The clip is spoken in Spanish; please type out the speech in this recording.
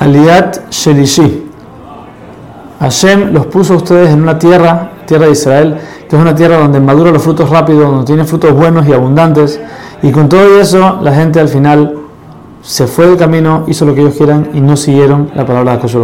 Aliat Shelishi. Hashem los puso a ustedes en una tierra, tierra de Israel, que es una tierra donde maduran los frutos rápido, donde tiene frutos buenos y abundantes. Y con todo eso, la gente al final se fue del camino, hizo lo que ellos quieran y no siguieron la palabra de Akash